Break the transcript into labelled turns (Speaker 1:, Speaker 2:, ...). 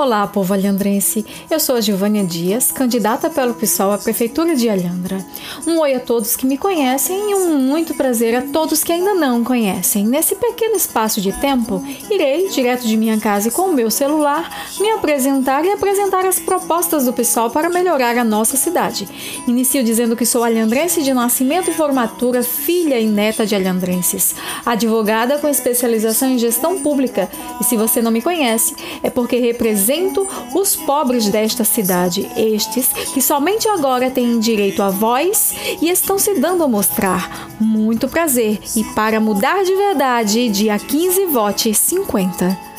Speaker 1: Olá, povo alhandrense. Eu sou a Gilvânia Dias, candidata pelo PSOL à Prefeitura de Alhandra. Um oi a todos que me conhecem e um muito prazer a todos que ainda não conhecem. Nesse pequeno espaço de tempo, irei, direto de minha casa e com o meu celular, me apresentar e apresentar as propostas do PSOL para melhorar a nossa cidade. Inicio dizendo que sou alhandrense de nascimento e formatura, filha e neta de alhandrenses. Advogada com especialização em gestão pública. E se você não me conhece, é porque represento os pobres desta cidade, estes que somente agora têm direito à voz e estão se dando a mostrar. Muito prazer e para mudar de verdade, dia 15 vote 50.